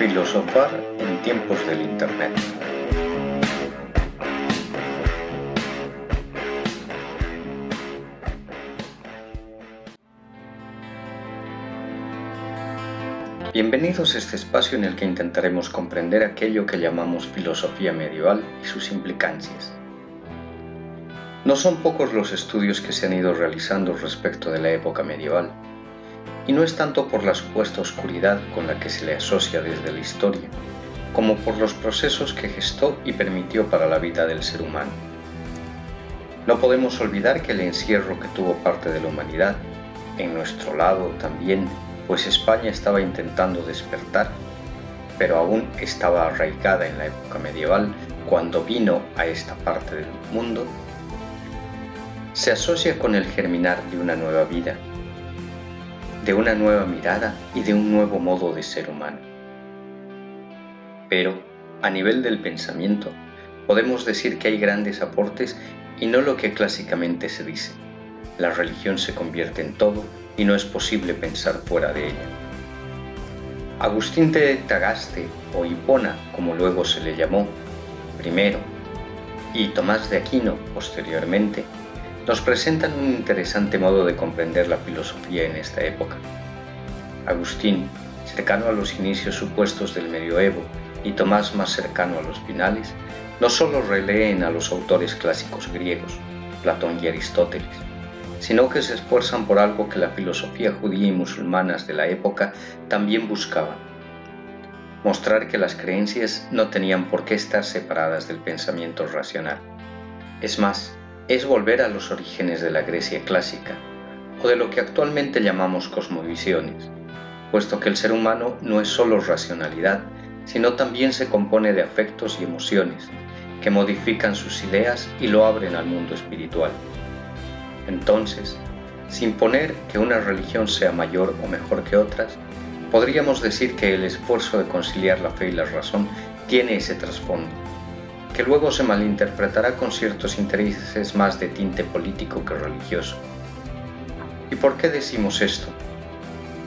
Filosofar en tiempos del Internet. Bienvenidos a este espacio en el que intentaremos comprender aquello que llamamos filosofía medieval y sus implicancias. No son pocos los estudios que se han ido realizando respecto de la época medieval, y no es tanto por la supuesta oscuridad con la que se le asocia desde la historia, como por los procesos que gestó y permitió para la vida del ser humano. No podemos olvidar que el encierro que tuvo parte de la humanidad, en nuestro lado también, pues España estaba intentando despertar, pero aún estaba arraigada en la época medieval cuando vino a esta parte del mundo, se asocia con el germinar de una nueva vida, de una nueva mirada y de un nuevo modo de ser humano. Pero, a nivel del pensamiento, podemos decir que hay grandes aportes y no lo que clásicamente se dice. La religión se convierte en todo y no es posible pensar fuera de ella. Agustín de Tagaste, o Hipona, como luego se le llamó, primero, y Tomás de Aquino, posteriormente, nos presentan un interesante modo de comprender la filosofía en esta época. Agustín, cercano a los inicios supuestos del medioevo, y Tomás más cercano a los finales, no solo releen a los autores clásicos griegos, Platón y Aristóteles, sino que se esfuerzan por algo que la filosofía judía y musulmanas de la época también buscaban, mostrar que las creencias no tenían por qué estar separadas del pensamiento racional. Es más, es volver a los orígenes de la Grecia clásica, o de lo que actualmente llamamos cosmovisiones, puesto que el ser humano no es solo racionalidad, sino también se compone de afectos y emociones, que modifican sus ideas y lo abren al mundo espiritual. Entonces, sin poner que una religión sea mayor o mejor que otras, podríamos decir que el esfuerzo de conciliar la fe y la razón tiene ese trasfondo que luego se malinterpretará con ciertos intereses más de tinte político que religioso. ¿Y por qué decimos esto?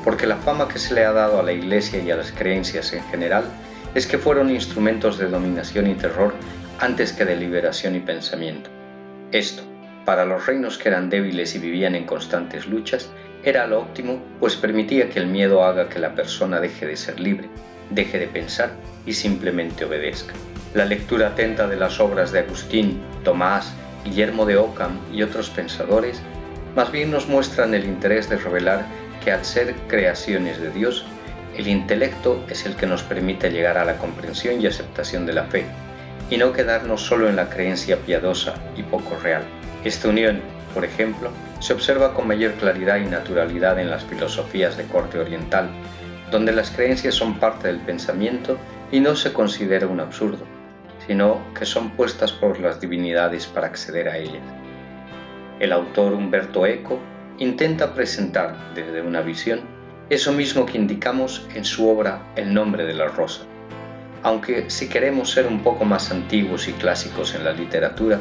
Porque la fama que se le ha dado a la Iglesia y a las creencias en general es que fueron instrumentos de dominación y terror antes que de liberación y pensamiento. Esto, para los reinos que eran débiles y vivían en constantes luchas, era lo óptimo, pues permitía que el miedo haga que la persona deje de ser libre, deje de pensar y simplemente obedezca. La lectura atenta de las obras de Agustín, Tomás, Guillermo de Ockham y otros pensadores más bien nos muestran el interés de revelar que al ser creaciones de Dios, el intelecto es el que nos permite llegar a la comprensión y aceptación de la fe, y no quedarnos solo en la creencia piadosa y poco real. Esta unión, por ejemplo, se observa con mayor claridad y naturalidad en las filosofías de corte oriental, donde las creencias son parte del pensamiento y no se considera un absurdo sino que son puestas por las divinidades para acceder a ellas. El autor Humberto Eco intenta presentar desde una visión eso mismo que indicamos en su obra El nombre de la rosa. Aunque si queremos ser un poco más antiguos y clásicos en la literatura,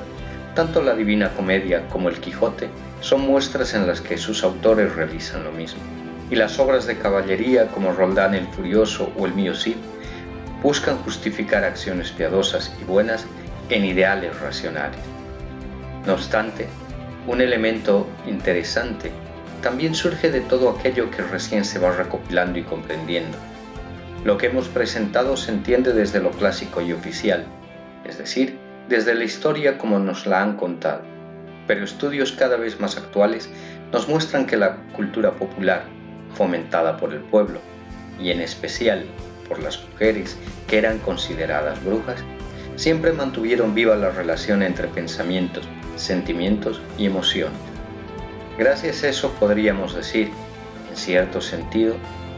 tanto la Divina Comedia como el Quijote son muestras en las que sus autores realizan lo mismo. Y las obras de caballería como Roldán el Furioso o el Mío Cid buscan justificar acciones piadosas y buenas en ideales racionales. No obstante, un elemento interesante también surge de todo aquello que recién se va recopilando y comprendiendo. Lo que hemos presentado se entiende desde lo clásico y oficial, es decir, desde la historia como nos la han contado, pero estudios cada vez más actuales nos muestran que la cultura popular, fomentada por el pueblo, y en especial por las mujeres que eran consideradas brujas, siempre mantuvieron viva la relación entre pensamientos, sentimientos y emociones. Gracias a eso podríamos decir, en cierto sentido,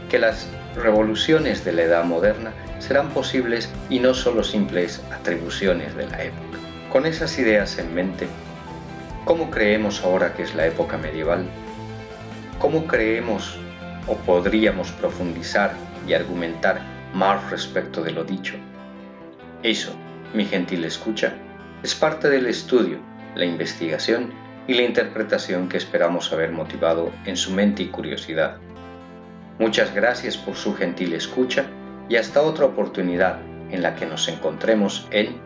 que las revoluciones de la edad moderna serán posibles y no solo simples atribuciones de la época. Con esas ideas en mente, ¿cómo creemos ahora que es la época medieval? ¿Cómo creemos o podríamos profundizar y argumentar más respecto de lo dicho. Eso, mi gentil escucha, es parte del estudio, la investigación y la interpretación que esperamos haber motivado en su mente y curiosidad. Muchas gracias por su gentil escucha y hasta otra oportunidad en la que nos encontremos en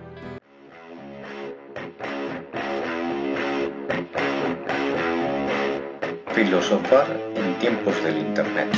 Filosofar en tiempos del Internet.